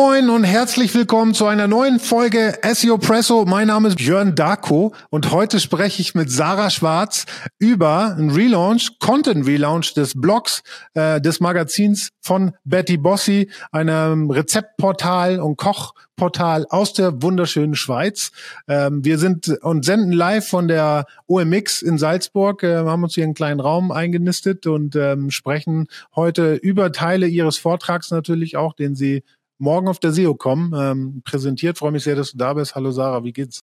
moin und herzlich willkommen zu einer neuen Folge SEO Presso. Mein Name ist Björn Darko und heute spreche ich mit Sarah Schwarz über einen Relaunch, Content Relaunch des Blogs, äh, des Magazins von Betty Bossi, einem Rezeptportal und Kochportal aus der wunderschönen Schweiz. Ähm, wir sind und senden live von der OMX in Salzburg, äh, haben uns hier einen kleinen Raum eingenistet und ähm, sprechen heute über Teile ihres Vortrags natürlich auch, den sie morgen auf der SEO kommen, ähm, präsentiert. Freue mich sehr, dass du da bist. Hallo Sarah, wie geht's?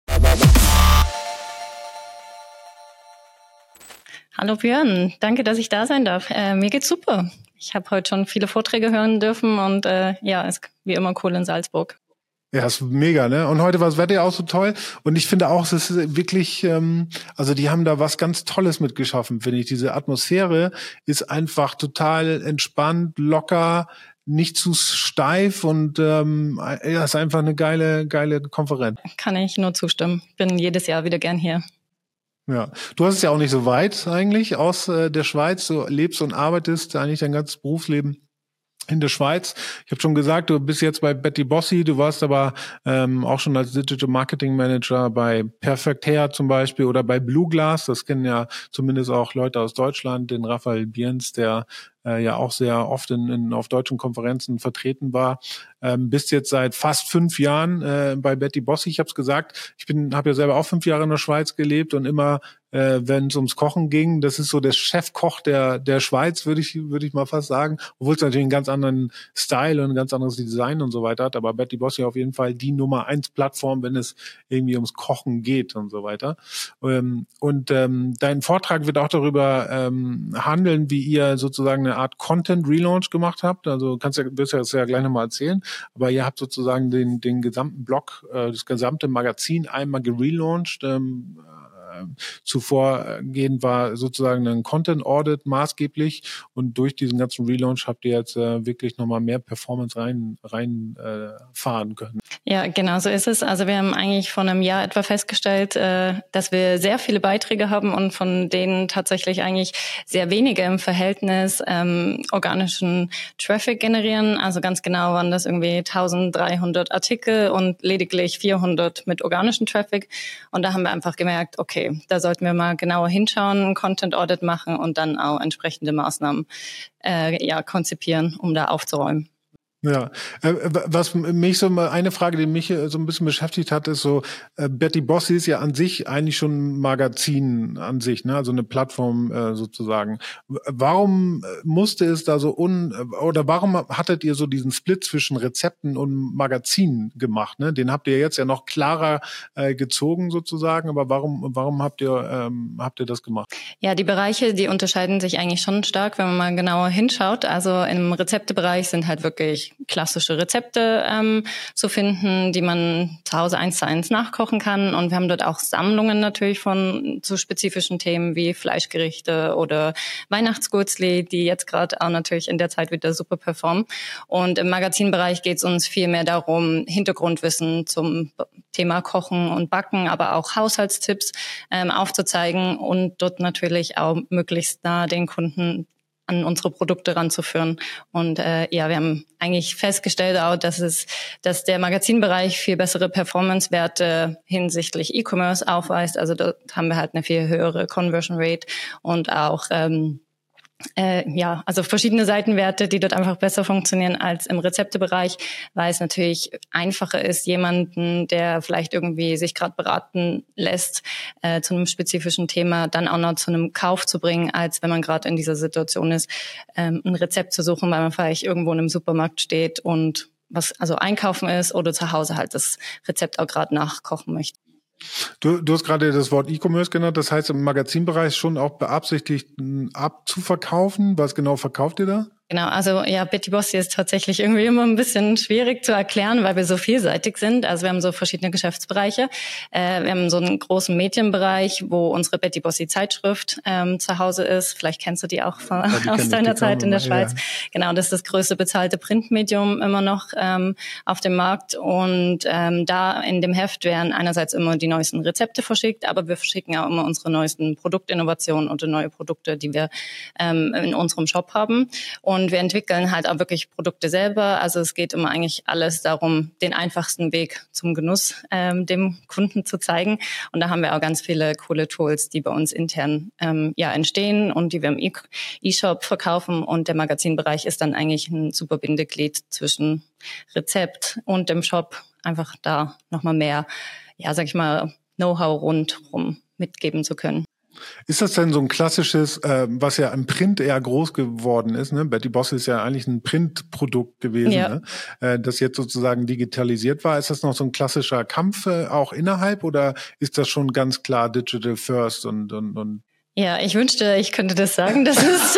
Hallo Björn, danke, dass ich da sein darf. Äh, mir geht's super. Ich habe heute schon viele Vorträge hören dürfen und äh, ja, ist wie immer cool in Salzburg. Ja, ist mega, ne? Und heute war das Wetter ja auch so toll. Und ich finde auch, es ist wirklich, ähm, also die haben da was ganz Tolles mitgeschaffen, finde ich. Diese Atmosphäre ist einfach total entspannt, locker, nicht zu steif und ähm, ja, ist einfach eine geile, geile Konferenz. Kann ich nur zustimmen. Bin jedes Jahr wieder gern hier. Ja, du hast es ja auch nicht so weit eigentlich aus äh, der Schweiz. Du lebst und arbeitest eigentlich dein ganzes Berufsleben in der Schweiz. Ich habe schon gesagt, du bist jetzt bei Betty Bossi, du warst aber ähm, auch schon als Digital Marketing Manager bei Perfect Hair zum Beispiel oder bei Blue Glass. Das kennen ja zumindest auch Leute aus Deutschland, den Raphael Bierns, der äh, ja auch sehr oft in, in, auf deutschen Konferenzen vertreten war. Ähm, bist jetzt seit fast fünf Jahren äh, bei Betty Bossi. Ich habe es gesagt, ich bin, habe ja selber auch fünf Jahre in der Schweiz gelebt und immer äh, wenn es ums Kochen ging. Das ist so der Chefkoch der, der Schweiz, würde ich, würde ich mal fast sagen. Obwohl es natürlich einen ganz anderen Style und ein ganz anderes Design und so weiter hat. Aber Betty Bossi auf jeden Fall die Nummer eins Plattform, wenn es irgendwie ums Kochen geht und so weiter. Ähm, und ähm, dein Vortrag wird auch darüber ähm, handeln, wie ihr sozusagen eine Art Content Relaunch gemacht habt. Also kannst ja, wirst ja das ja gleich nochmal erzählen. Aber ihr habt sozusagen den, den gesamten Blog, äh, das gesamte Magazin einmal gelauncht. Ähm, zuvorgehend war sozusagen ein Content Audit maßgeblich und durch diesen ganzen Relaunch habt ihr jetzt äh, wirklich nochmal mehr Performance rein rein äh, können. Ja, genau so ist es. Also wir haben eigentlich vor einem Jahr etwa festgestellt, äh, dass wir sehr viele Beiträge haben und von denen tatsächlich eigentlich sehr wenige im Verhältnis ähm, organischen Traffic generieren. Also ganz genau waren das irgendwie 1300 Artikel und lediglich 400 mit organischen Traffic. Und da haben wir einfach gemerkt, okay, okay, da sollten wir mal genauer hinschauen, Content Audit machen und dann auch entsprechende Maßnahmen äh, ja, konzipieren, um da aufzuräumen. Ja, äh, was mich so mal eine Frage, die mich äh, so ein bisschen beschäftigt hat, ist so äh, Betty Bossi ist ja an sich eigentlich schon ein Magazin an sich, ne, also eine Plattform sozusagen. Warum musste es da so un oder warum hattet ihr so diesen Split zwischen Rezepten und Magazinen gemacht? Ne? Den habt ihr jetzt ja noch klarer äh, gezogen sozusagen, aber warum warum habt ihr ähm, habt ihr das gemacht? Ja, die Bereiche, die unterscheiden sich eigentlich schon stark, wenn man mal genauer hinschaut. Also im Rezeptebereich sind halt wirklich klassische Rezepte ähm, zu finden, die man zu Hause eins zu eins nachkochen kann. Und wir haben dort auch Sammlungen natürlich von zu spezifischen Themen wie Fleischgerichte oder Weihnachtsgurzli, die jetzt gerade auch natürlich in der Zeit wieder super performen. Und im Magazinbereich geht es uns viel mehr darum, Hintergrundwissen zum Thema Kochen und Backen, aber auch Haushaltstipps ähm, aufzuzeigen und dort natürlich auch möglichst nah den Kunden an unsere Produkte ranzuführen. Und äh, ja, wir haben eigentlich festgestellt auch, dass es, dass der Magazinbereich viel bessere Performance-Werte hinsichtlich E-Commerce aufweist. Also dort haben wir halt eine viel höhere Conversion Rate und auch ähm, äh, ja, also verschiedene Seitenwerte, die dort einfach besser funktionieren als im Rezeptebereich, weil es natürlich einfacher ist, jemanden, der vielleicht irgendwie sich gerade beraten lässt, äh, zu einem spezifischen Thema dann auch noch zu einem Kauf zu bringen, als wenn man gerade in dieser Situation ist, ähm, ein Rezept zu suchen, weil man vielleicht irgendwo in einem Supermarkt steht und was also einkaufen ist oder zu Hause halt das Rezept auch gerade nachkochen möchte. Du, du hast gerade das Wort E-Commerce genannt, das heißt im Magazinbereich schon auch beabsichtigt abzuverkaufen. Was genau verkauft ihr da? Genau, also ja, Betty Bossi ist tatsächlich irgendwie immer ein bisschen schwierig zu erklären, weil wir so vielseitig sind. Also wir haben so verschiedene Geschäftsbereiche. Äh, wir haben so einen großen Medienbereich, wo unsere Betty Bossi Zeitschrift ähm, zu Hause ist. Vielleicht kennst du die auch von, ja, aus deiner Zeit in der Schweiz. Ja. Genau, das ist das größte bezahlte Printmedium immer noch ähm, auf dem Markt. Und ähm, da in dem Heft werden einerseits immer die neuesten Rezepte verschickt, aber wir verschicken auch immer unsere neuesten Produktinnovationen und neue Produkte, die wir ähm, in unserem Shop haben. Und Und wir entwickeln halt auch wirklich Produkte selber. Also es geht immer eigentlich alles darum, den einfachsten Weg zum Genuss ähm, dem Kunden zu zeigen. Und da haben wir auch ganz viele coole Tools, die bei uns intern ähm, ja entstehen und die wir im E-Shop verkaufen. Und der Magazinbereich ist dann eigentlich ein super Bindeglied zwischen Rezept und dem Shop. Einfach da nochmal mehr, ja, sag ich mal, Know-how rundrum mitgeben zu können. Ist das denn so ein klassisches, äh, was ja im Print eher groß geworden ist? Ne? Betty Boss ist ja eigentlich ein Printprodukt gewesen, ja. ne? äh, das jetzt sozusagen digitalisiert war. Ist das noch so ein klassischer Kampf äh, auch innerhalb oder ist das schon ganz klar Digital First und, und, und ja, ich wünschte, ich könnte das sagen, dass es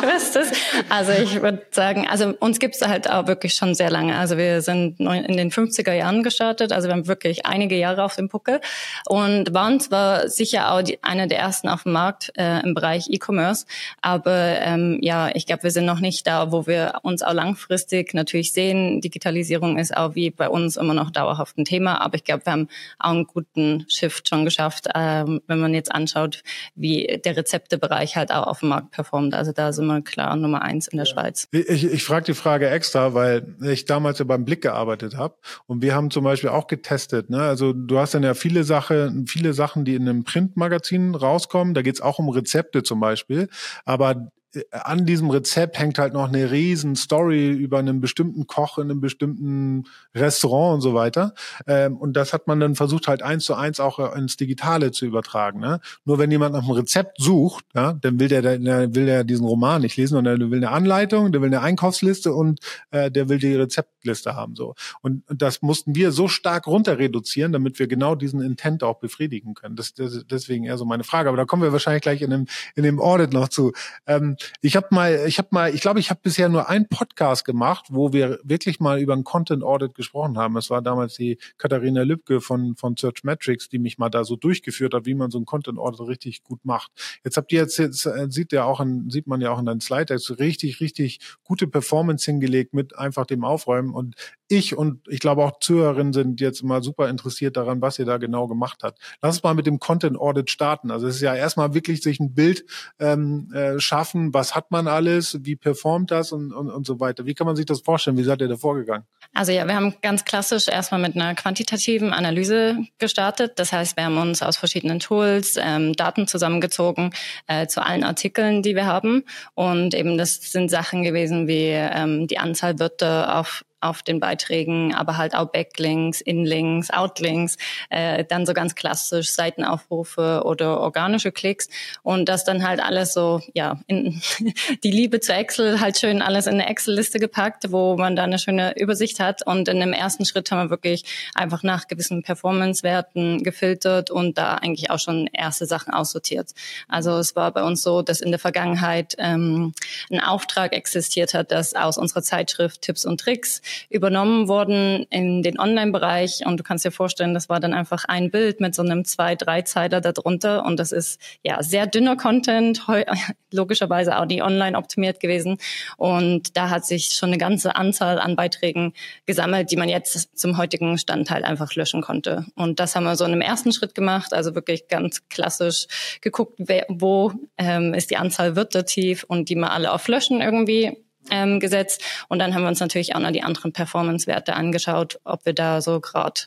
fest ist. Also ich würde sagen, also uns gibt's halt auch wirklich schon sehr lange. Also wir sind in den 50er Jahren gestartet, also wir haben wirklich einige Jahre auf dem Puckel und waren zwar sicher auch die, eine der ersten auf dem Markt äh, im Bereich E-Commerce, aber ähm, ja, ich glaube, wir sind noch nicht da, wo wir uns auch langfristig natürlich sehen. Digitalisierung ist auch wie bei uns immer noch dauerhaft ein Thema, aber ich glaube, wir haben auch einen guten Shift schon geschafft, ähm, wenn man jetzt anschaut, wie wie der Rezeptebereich halt auch auf dem Markt performt. Also da sind wir klar Nummer eins in der ja. Schweiz. Ich, ich frage die Frage extra, weil ich damals ja beim Blick gearbeitet habe und wir haben zum Beispiel auch getestet. Ne? Also du hast dann ja viele Sachen, viele Sachen, die in einem Printmagazin rauskommen. Da geht's auch um Rezepte zum Beispiel. Aber an diesem Rezept hängt halt noch eine riesen Story über einen bestimmten Koch in einem bestimmten Restaurant und so weiter. Ähm, und das hat man dann versucht halt eins zu eins auch ins Digitale zu übertragen. Ne? Nur wenn jemand nach einem Rezept sucht, ja, dann will der, der will der diesen Roman nicht lesen, sondern der will eine Anleitung, der will eine Einkaufsliste und äh, der will die Rezeptliste haben. So. Und, und das mussten wir so stark runter reduzieren, damit wir genau diesen Intent auch befriedigen können. Das, das deswegen eher so meine Frage. Aber da kommen wir wahrscheinlich gleich in dem, in dem Audit noch zu. Ähm, ich habe mal, ich habe mal, ich glaube, ich habe bisher nur einen Podcast gemacht, wo wir wirklich mal über ein Content Audit gesprochen haben. Es war damals die Katharina Lübke von von Search Metrics, die mich mal da so durchgeführt hat, wie man so ein Content Audit richtig gut macht. Jetzt habt ihr jetzt, jetzt äh, sieht ja auch in, sieht man ja auch in deinen Slide Decks richtig richtig gute Performance hingelegt mit einfach dem Aufräumen und ich und ich glaube auch Zuhörerinnen sind jetzt mal super interessiert daran, was ihr da genau gemacht habt. Lass uns mal mit dem Content Audit starten. Also es ist ja erstmal wirklich sich ein Bild ähm, äh, schaffen, was hat man alles, wie performt das und, und, und so weiter. Wie kann man sich das vorstellen? Wie seid ihr da vorgegangen? Also ja, wir haben ganz klassisch erstmal mit einer quantitativen Analyse gestartet. Das heißt, wir haben uns aus verschiedenen Tools ähm, Daten zusammengezogen äh, zu allen Artikeln, die wir haben. Und eben das sind Sachen gewesen wie ähm, die Anzahl Wörter auf auf den Beiträgen, aber halt auch Backlinks, Inlinks, Outlinks, äh, dann so ganz klassisch Seitenaufrufe oder organische Klicks und das dann halt alles so, ja, in die Liebe zu Excel halt schön alles in eine Excel-Liste gepackt, wo man da eine schöne Übersicht hat und in dem ersten Schritt haben wir wirklich einfach nach gewissen Performance-Werten gefiltert und da eigentlich auch schon erste Sachen aussortiert. Also es war bei uns so, dass in der Vergangenheit ähm, ein Auftrag existiert hat, dass aus unserer Zeitschrift Tipps und Tricks übernommen worden in den Online-Bereich. Und du kannst dir vorstellen, das war dann einfach ein Bild mit so einem zwei, drei Zeiler darunter. Und das ist ja sehr dünner Content, logischerweise auch die online optimiert gewesen. Und da hat sich schon eine ganze Anzahl an Beiträgen gesammelt, die man jetzt zum heutigen Stand halt einfach löschen konnte. Und das haben wir so in einem ersten Schritt gemacht, also wirklich ganz klassisch geguckt, wer, wo ähm, ist die Anzahl Wörter tief und die mal alle auf Löschen irgendwie ähm, gesetzt. Und dann haben wir uns natürlich auch noch die anderen Performance-Werte angeschaut, ob wir da so gerade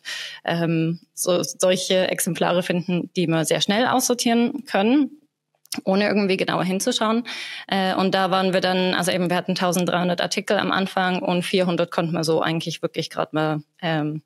ähm, so, solche Exemplare finden, die wir sehr schnell aussortieren können ohne irgendwie genauer hinzuschauen. Äh, und da waren wir dann, also eben wir hatten 1300 Artikel am Anfang und 400 konnten wir so eigentlich wirklich gerade mal ähm,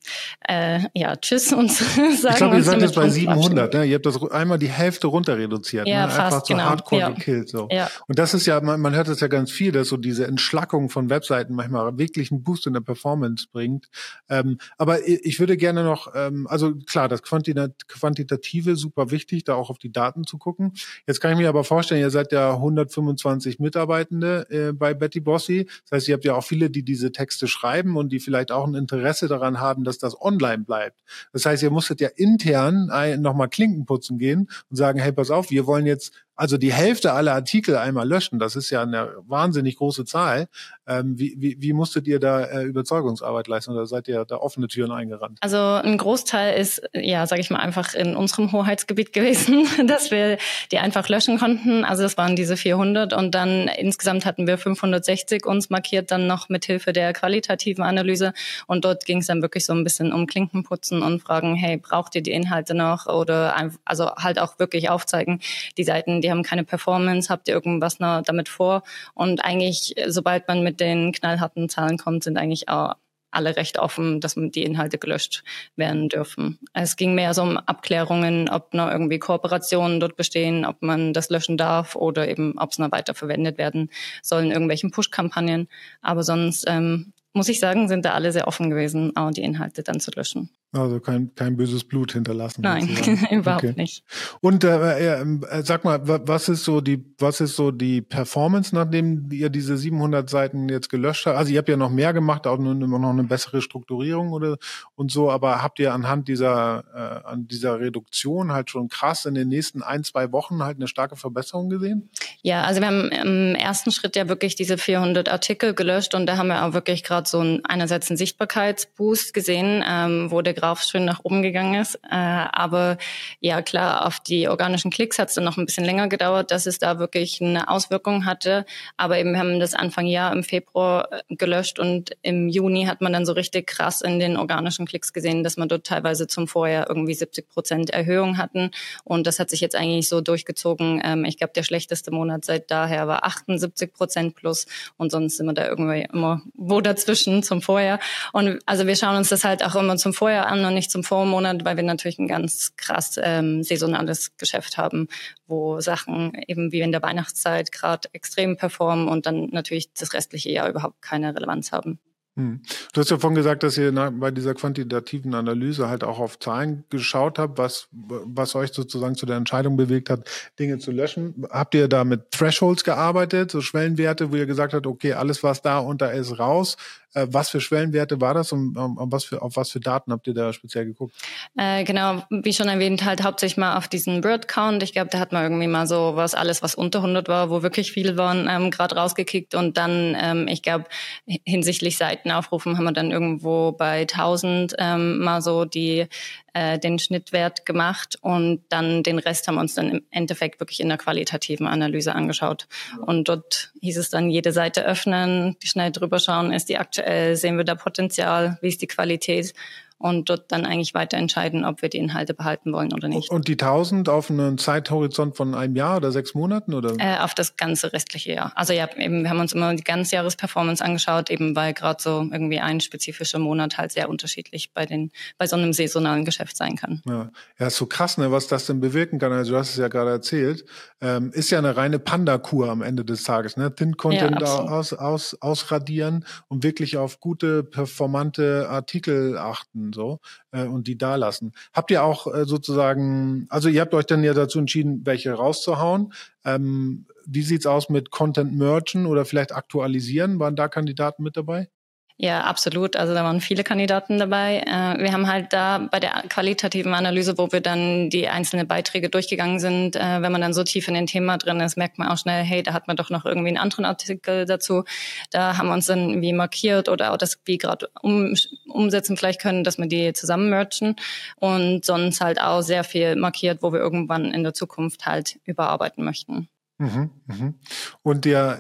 äh, ja Tschüss und sagen. Ich glaube, ihr seid jetzt bei 700. Ne? Ihr habt das einmal die Hälfte runter reduziert. Ja, ne? fast, Einfach so genau. hardcore ja. gekillt. So. Ja. Und das ist ja, man, man hört das ja ganz viel, dass so diese Entschlackung von Webseiten manchmal wirklich einen Boost in der Performance bringt. Ähm, aber ich würde gerne noch, ähm, also klar, das Quantitative super wichtig, da auch auf die Daten zu gucken. Jetzt kann ich mir aber vorstellen, ihr seid ja 125 Mitarbeitende äh, bei Betty Bossy. Das heißt, ihr habt ja auch viele, die diese Texte schreiben und die vielleicht auch ein Interesse daran haben, dass das online bleibt. Das heißt, ihr musstet ja intern nochmal Klinken putzen gehen und sagen, hey, pass auf, wir wollen jetzt also die Hälfte aller Artikel einmal löschen, das ist ja eine wahnsinnig große Zahl. Ähm, wie, wie, wie musstet ihr da äh, Überzeugungsarbeit leisten oder seid ihr da offene Türen eingerannt? Also ein Großteil ist, ja, sage ich mal, einfach in unserem Hoheitsgebiet gewesen, dass wir die einfach löschen konnten. Also das waren diese 400 und dann insgesamt hatten wir 560 uns markiert, dann noch mit Hilfe der qualitativen Analyse und dort ging es dann wirklich so ein bisschen um Klinkenputzen und fragen, hey, braucht ihr die Inhalte noch oder also halt auch wirklich aufzeigen, die Seiten, die haben keine Performance, habt ihr irgendwas noch damit vor und eigentlich, sobald man mit den knallharten Zahlen kommt, sind eigentlich auch alle recht offen, dass die Inhalte gelöscht werden dürfen. Es ging mehr so um Abklärungen, ob noch irgendwie Kooperationen dort bestehen, ob man das löschen darf oder eben, ob es noch weiter verwendet werden soll in irgendwelchen Push-Kampagnen. Aber sonst ähm, muss ich sagen, sind da alle sehr offen gewesen, auch die Inhalte dann zu löschen. Also kein, kein böses Blut hinterlassen. Nein, überhaupt okay. nicht. Und äh, äh, sag mal, was ist so die, was ist so die Performance, nachdem ihr diese 700 Seiten jetzt gelöscht habt? Also ihr habt ja noch mehr gemacht, auch immer noch eine bessere Strukturierung oder und so. Aber habt ihr anhand dieser, äh, an dieser Reduktion halt schon krass in den nächsten ein, zwei Wochen halt eine starke Verbesserung gesehen? Ja, also wir haben im ersten Schritt ja wirklich diese 400 Artikel gelöscht und da haben wir auch wirklich gerade so ein, einerseits einen Sichtbarkeitsboost gesehen, ähm, wo Graph schön nach oben gegangen ist. Äh, aber ja, klar, auf die organischen Klicks hat es dann noch ein bisschen länger gedauert, dass es da wirklich eine Auswirkung hatte. Aber eben haben das Anfang Jahr im Februar äh, gelöscht und im Juni hat man dann so richtig krass in den organischen Klicks gesehen, dass man dort teilweise zum Vorjahr irgendwie 70 Prozent Erhöhung hatten. Und das hat sich jetzt eigentlich so durchgezogen. Ähm, ich glaube, der schlechteste Monat seit daher war 78 Prozent plus und sonst sind wir da irgendwie immer wo dazwischen zum Vorjahr. Und also wir schauen uns das halt auch immer zum Vorjahr an und nicht zum Vormonat, weil wir natürlich ein ganz krass ähm, saisonales Geschäft haben, wo Sachen eben wie in der Weihnachtszeit gerade extrem performen und dann natürlich das restliche Jahr überhaupt keine Relevanz haben. Hm. Du hast ja vorhin gesagt, dass ihr bei dieser quantitativen Analyse halt auch auf Zahlen geschaut habt, was, was euch sozusagen zu der Entscheidung bewegt hat, Dinge zu löschen. Habt ihr da mit Thresholds gearbeitet, so Schwellenwerte, wo ihr gesagt habt, okay, alles was da unter ist, raus? Äh, was für Schwellenwerte war das und um, um was für, auf was für Daten habt ihr da speziell geguckt? Äh, genau, wie schon erwähnt, halt hauptsächlich mal auf diesen Word-Count. Ich glaube, da hat man irgendwie mal so was, alles was unter 100 war, wo wirklich viel waren, ähm, gerade rausgekickt und dann, ähm, ich glaube, hinsichtlich Seitenaufrufen haben wir dann irgendwo bei 1000 ähm, mal so die äh, den Schnittwert gemacht und dann den Rest haben wir uns dann im Endeffekt wirklich in der qualitativen Analyse angeschaut. Und dort hieß es dann jede Seite öffnen, schnell drüber schauen, ist die aktuell, sehen wir da Potenzial, wie ist die Qualität und dort dann eigentlich weiter entscheiden, ob wir die Inhalte behalten wollen oder nicht. Und die 1000 auf einen Zeithorizont von einem Jahr oder sechs Monaten oder? Äh, auf das ganze restliche Jahr. Also ja, eben, wir haben uns immer die ganze Jahresperformance angeschaut, eben weil gerade so irgendwie ein spezifischer Monat halt sehr unterschiedlich bei den bei so einem saisonalen Geschäft sein kann. Ja, ja ist so krass, ne, was das denn bewirken kann. Also du hast es ja gerade erzählt, ähm, ist ja eine reine Panda-Kur am Ende des Tages, ne? Thin Content ja, aus, aus, ausradieren und wirklich auf gute performante Artikel achten so äh, und die da lassen. Habt ihr auch äh, sozusagen, also ihr habt euch dann ja dazu entschieden, welche rauszuhauen. Ähm, wie sieht's aus mit Content Merchen oder vielleicht aktualisieren? Waren da Kandidaten mit dabei? Ja, absolut. Also da waren viele Kandidaten dabei. Äh, wir haben halt da bei der qualitativen Analyse, wo wir dann die einzelnen Beiträge durchgegangen sind, äh, wenn man dann so tief in den Thema drin ist, merkt man auch schnell, hey, da hat man doch noch irgendwie einen anderen Artikel dazu. Da haben wir uns dann wie markiert oder auch das wie gerade um, umsetzen vielleicht können, dass wir die zusammen merchen und sonst halt auch sehr viel markiert, wo wir irgendwann in der Zukunft halt überarbeiten möchten. Mhm, mhm. Und der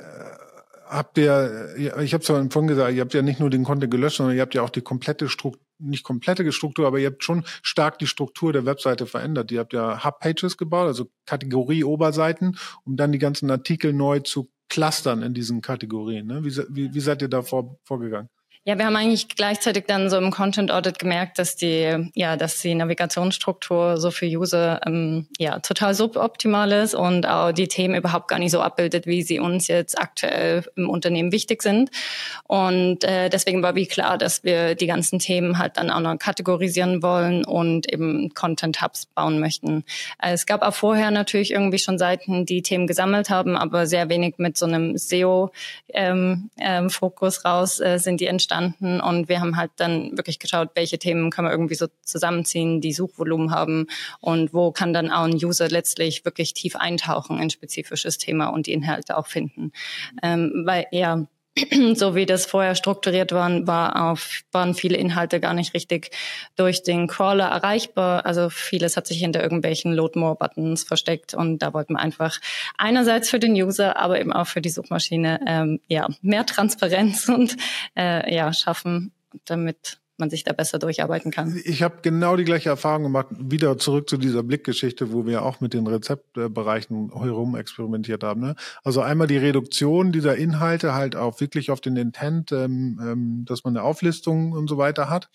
habt ihr, ich habe es vorhin gesagt, ihr habt ja nicht nur den Content gelöscht, sondern ihr habt ja auch die komplette Struktur, nicht komplette Struktur, aber ihr habt schon stark die Struktur der Webseite verändert. Ihr habt ja Hub-Pages gebaut, also Kategorie-Oberseiten, um dann die ganzen Artikel neu zu clustern in diesen Kategorien. Ne? Wie, wie, wie seid ihr da vor, vorgegangen? Ja, wir haben eigentlich gleichzeitig dann so im Content Audit gemerkt, dass die, ja, dass die Navigationsstruktur so für User ähm, ja total suboptimal ist und auch die Themen überhaupt gar nicht so abbildet, wie sie uns jetzt aktuell im Unternehmen wichtig sind. Und äh, deswegen war wie klar, dass wir die ganzen Themen halt dann auch noch kategorisieren wollen und eben Content Hubs bauen möchten. Es gab auch vorher natürlich irgendwie schon Seiten, die Themen gesammelt haben, aber sehr wenig mit so einem SEO-Fokus ähm, ähm, raus äh, sind die entstanden entstanden und wir haben halt dann wirklich geschaut, welche Themen können wir irgendwie so zusammenziehen, die Suchvolumen haben und wo kann dann auch ein User letztlich wirklich tief eintauchen in spezifisches Thema und die Inhalte auch finden. Ähm, weil ja, so wie das vorher strukturiert waren, war auf, waren viele Inhalte gar nicht richtig durch den Crawler erreichbar. Also vieles hat sich hinter irgendwelchen Load More Buttons versteckt und da wollten wir einfach einerseits für den User, aber eben auch für die Suchmaschine ähm, ja mehr Transparenz und äh, ja schaffen, damit man sich da besser durcharbeiten kann. Ich habe genau die gleiche Erfahrung gemacht, wieder zurück zu dieser Blickgeschichte, wo wir auch mit den Rezeptbereichen herum experimentiert haben. Ne? Also einmal die Reduktion dieser Inhalte halt auch wirklich auf den Intent, ähm, ähm, dass man eine Auflistung und so weiter hat.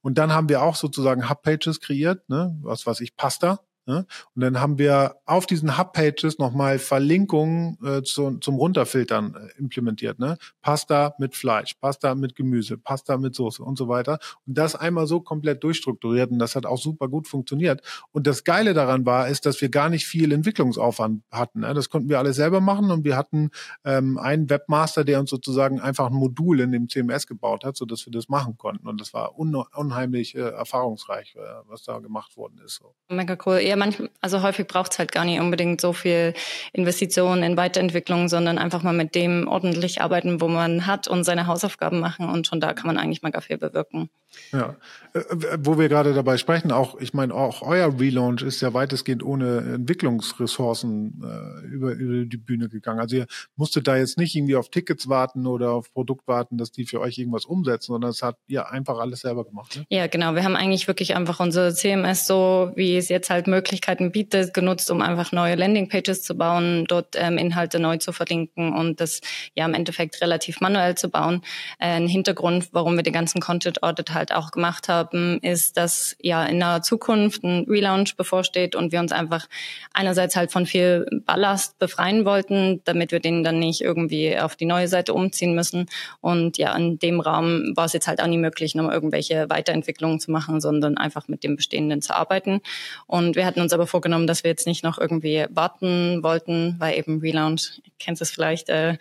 Und dann haben wir auch sozusagen Hub-Pages kreiert, ne? was weiß ich, Pasta? Und dann haben wir auf diesen Hub-Pages nochmal Verlinkungen äh, zu, zum Runterfiltern äh, implementiert. Ne? Pasta mit Fleisch, Pasta mit Gemüse, Pasta mit Soße und so weiter. Und das einmal so komplett durchstrukturiert und das hat auch super gut funktioniert. Und das Geile daran war, ist, dass wir gar nicht viel Entwicklungsaufwand hatten. Ne? Das konnten wir alle selber machen und wir hatten ähm, einen Webmaster, der uns sozusagen einfach ein Modul in dem CMS gebaut hat, so dass wir das machen konnten. Und das war un unheimlich äh, erfahrungsreich, äh, was da gemacht worden ist. So. Mega cool ja, manchmal, also häufig braucht es halt gar nicht unbedingt so viel Investitionen in Weiterentwicklung, sondern einfach mal mit dem ordentlich arbeiten, wo man hat und seine Hausaufgaben machen und schon da kann man eigentlich mal viel bewirken. Ja, äh, wo wir gerade dabei sprechen, auch, ich meine, auch euer Relaunch ist ja weitestgehend ohne Entwicklungsressourcen äh, über, über die Bühne gegangen. Also ihr musstet da jetzt nicht irgendwie auf Tickets warten oder auf Produkt warten, dass die für euch irgendwas umsetzen, sondern es hat ihr einfach alles selber gemacht. Ne? Ja, genau. Wir haben eigentlich wirklich einfach unser CMS so, wie es jetzt halt Möglichkeiten bietet, genutzt, um einfach neue Landingpages zu bauen, dort ähm, Inhalte neu zu verlinken und das ja im Endeffekt relativ manuell zu bauen. Äh, ein Hintergrund, warum wir den ganzen Content Audit halt auch gemacht haben, ist, dass ja in der Zukunft ein Relaunch bevorsteht und wir uns einfach einerseits halt von viel Ballast befreien wollten, damit wir den dann nicht irgendwie auf die neue Seite umziehen müssen. Und ja, in dem Raum war es jetzt halt auch nie möglich, nochmal irgendwelche Weiterentwicklungen zu machen, sondern einfach mit dem Bestehenden zu arbeiten. Und wir hatten uns aber vorgenommen, dass wir jetzt nicht noch irgendwie warten wollten, weil eben Relaunch, kennst es vielleicht, äh,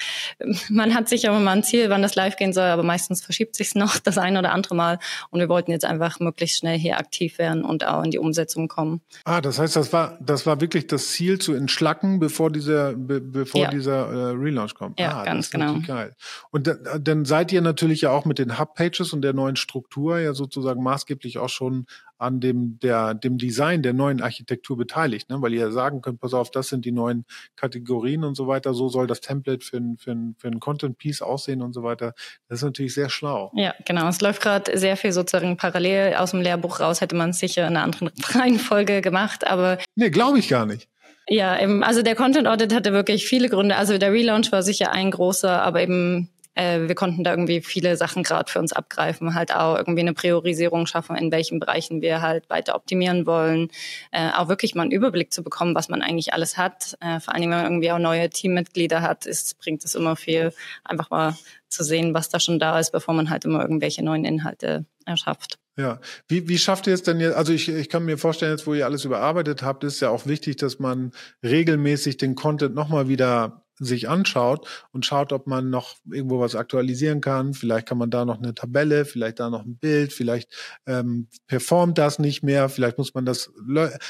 man hat sich aber mal ein Ziel, wann das live gehen soll, aber meistens verschiebt sich noch das ein oder andere Mal. Und wir wollten jetzt einfach möglichst schnell hier aktiv werden und auch in die Umsetzung kommen. Ah, das heißt, das war, das war wirklich das Ziel zu entschlacken, bevor dieser, be, bevor ja. dieser äh, Relaunch kommt. Ja, ah, ganz genau. Geil. Und da, dann seid ihr natürlich ja auch mit den Hub-Pages und der neuen Struktur ja sozusagen maßgeblich auch schon an dem, der, dem Design der neuen Architektur beteiligt, ne? weil ihr ja sagen könnt, pass auf, das sind die neuen Kategorien und so weiter, so soll das Template für ein, für ein, für ein Content-Piece aussehen und so weiter. Das ist natürlich sehr schlau. Ja, genau. Es läuft gerade sehr viel sozusagen parallel aus dem Lehrbuch raus, hätte man es sicher in einer anderen Reihenfolge gemacht, aber. Nee, glaube ich gar nicht. Ja, eben, also der Content Audit hatte wirklich viele Gründe. Also der Relaunch war sicher ein großer, aber eben äh, wir konnten da irgendwie viele Sachen gerade für uns abgreifen, halt auch irgendwie eine Priorisierung schaffen, in welchen Bereichen wir halt weiter optimieren wollen, äh, auch wirklich mal einen Überblick zu bekommen, was man eigentlich alles hat. Äh, vor allen Dingen, wenn man irgendwie auch neue Teammitglieder hat, ist, bringt es immer viel, einfach mal zu sehen, was da schon da ist, bevor man halt immer irgendwelche neuen Inhalte erschafft. Ja, wie, wie schafft ihr es denn jetzt? Also ich, ich kann mir vorstellen, jetzt wo ihr alles überarbeitet habt, ist ja auch wichtig, dass man regelmäßig den Content nochmal wieder sich anschaut und schaut, ob man noch irgendwo was aktualisieren kann. Vielleicht kann man da noch eine Tabelle, vielleicht da noch ein Bild, vielleicht ähm, performt das nicht mehr, vielleicht muss man das.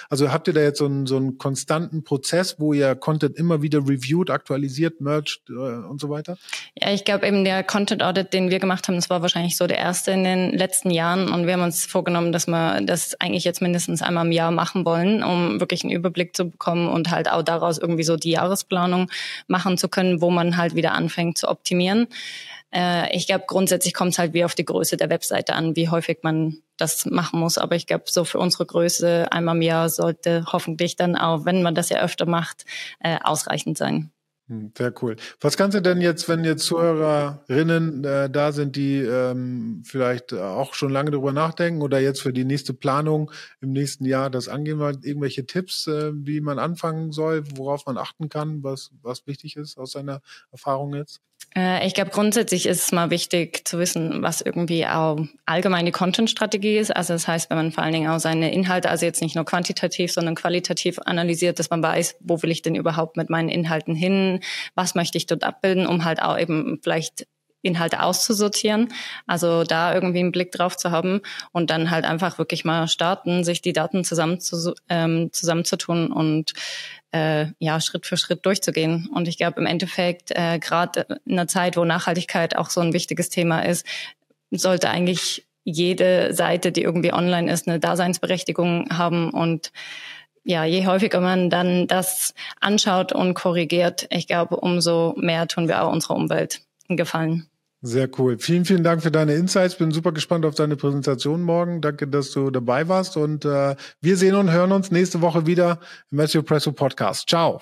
Also habt ihr da jetzt so einen, so einen konstanten Prozess, wo ihr Content immer wieder reviewt, aktualisiert, merged äh, und so weiter? Ja, ich glaube eben der Content Audit, den wir gemacht haben, das war wahrscheinlich so der erste in den letzten Jahren und wir haben uns vorgenommen, dass wir das eigentlich jetzt mindestens einmal im Jahr machen wollen, um wirklich einen Überblick zu bekommen und halt auch daraus irgendwie so die Jahresplanung machen machen zu können, wo man halt wieder anfängt zu optimieren. Äh, ich glaube, grundsätzlich kommt es halt wie auf die Größe der Webseite an, wie häufig man das machen muss. Aber ich glaube, so für unsere Größe einmal im Jahr sollte hoffentlich dann auch, wenn man das ja öfter macht, äh, ausreichend sein. Hm, sehr cool. Was kannst du denn jetzt, wenn jetzt Zuhörerinnen äh, da sind, die ähm, vielleicht auch schon lange darüber nachdenken oder jetzt für die nächste Planung im nächsten Jahr das angehen wollen, irgendwelche Tipps, äh, wie man anfangen soll, worauf man achten kann, was, was wichtig ist aus seiner Erfahrung jetzt? Äh, ich glaube, grundsätzlich ist es mal wichtig zu wissen, was irgendwie auch allgemeine Content-Strategie ist. Also das heißt, wenn man vor allen Dingen auch seine Inhalte, also jetzt nicht nur quantitativ, sondern qualitativ analysiert, dass man weiß, wo will ich denn überhaupt mit meinen Inhalten hin, was möchte ich dort abbilden, um halt auch eben vielleicht Inhalte auszusortieren. Also da irgendwie einen Blick drauf zu haben und dann halt einfach wirklich mal starten, sich die Daten zusammen zu, ähm, zusammenzutun und äh, ja Schritt für Schritt durchzugehen. Und ich glaube im Endeffekt äh, gerade in einer Zeit, wo Nachhaltigkeit auch so ein wichtiges Thema ist, sollte eigentlich jede Seite, die irgendwie online ist, eine Daseinsberechtigung haben und ja, je häufiger man dann das anschaut und korrigiert, ich glaube, umso mehr tun wir auch unserer Umwelt Gefallen. Sehr cool. Vielen, vielen Dank für deine Insights. Bin super gespannt auf deine Präsentation morgen. Danke, dass du dabei warst. Und äh, wir sehen und hören uns nächste Woche wieder im Matthew Presso Podcast. Ciao.